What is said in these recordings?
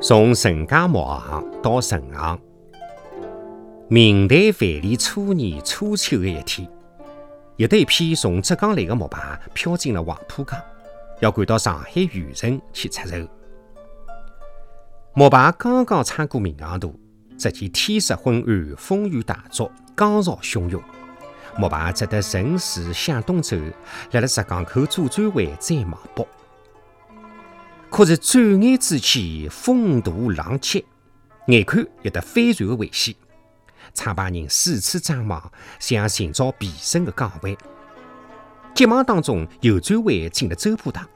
从陈家木行到陈行，明代万历初年初秋的一天，有得一批从浙江来的木牌飘进了黄浦江，要赶到上海渔城去出售。木牌刚刚穿过闵行渡，只见天色昏暗，风雨大作，江潮汹涌。木牌只得顺势向东走，辣辣浙江口左转弯，再往北。可是转眼之间，风大浪急，眼看有得翻船的危险。创办人四处张望，想寻找避身的港湾。急忙当中，右转弯进了周浦塘。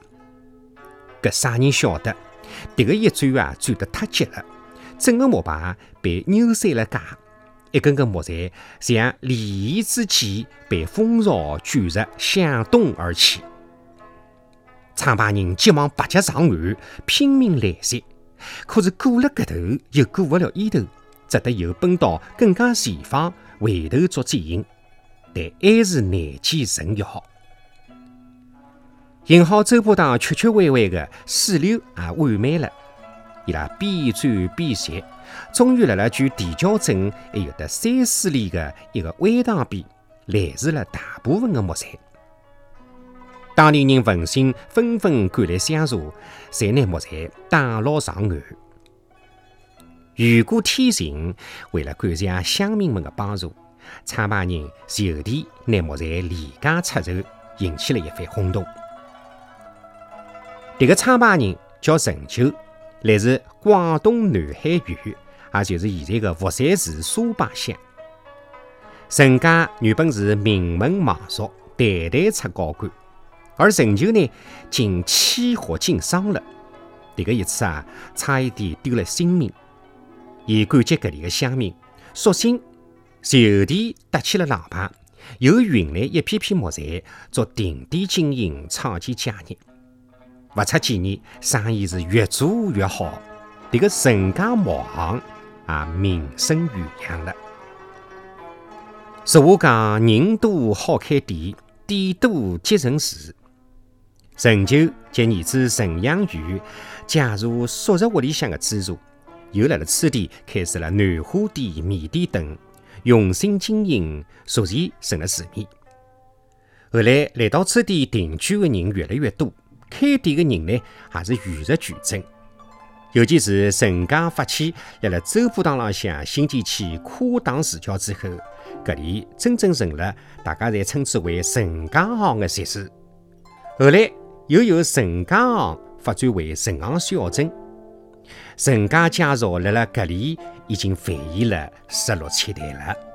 搿啥人晓得？迭个一转啊，转得太急了，整个木排被扭碎了架，一根根木材像利益之箭，被风潮卷着向东而去。创办人急忙拔脚上岸，拼命拦截，可是过了搿头又过不了伊头，只得又奔到更加前方，回头做接应，但还是难见成效。幸好周伯堂曲曲弯弯的水流也缓慢了，伊拉边转边歇，终于辣辣距地窖镇还有得三四里的一个弯塘边拦住了大部分的木材。当地人闻讯纷纷赶来相助，才拿木材打捞上岸。雨过天晴，为了感谢乡民们的帮助，创办人就地拿木材廉价出售，引起了一番轰动。这个创办人叫陈九，来自广东南海县，也就是现在的佛山市沙坝乡。陈家原本是名门望族，代代出高官。而陈旧呢，竟起火经伤了。这个一次啊，差一点丢了性命。伊感激搿里的乡民，索性就地搭起了廊棚，又运来一批批木材，做定点经营，创建家业。不出几年，生意是越做越好。这个陈家木行啊，名声远扬了。俗话讲，人多好开店，店多结成事。陈旧及儿子陈养宇加入宿舍屋里向的资助，又辣辣此地开设了南花店、面店等，用心经营，逐渐成了市面。后来来到此地定居的人越来越多，开店的人呢也是与日俱增。尤其是陈家发起辣辣周浦塘浪向新建起跨塘石桥之后，搿里真正成了大家侪称之为陈家行的集市。后来。又由陈家行发展为陈行小镇，陈家家族辣辣搿里已经繁衍了十六七代了。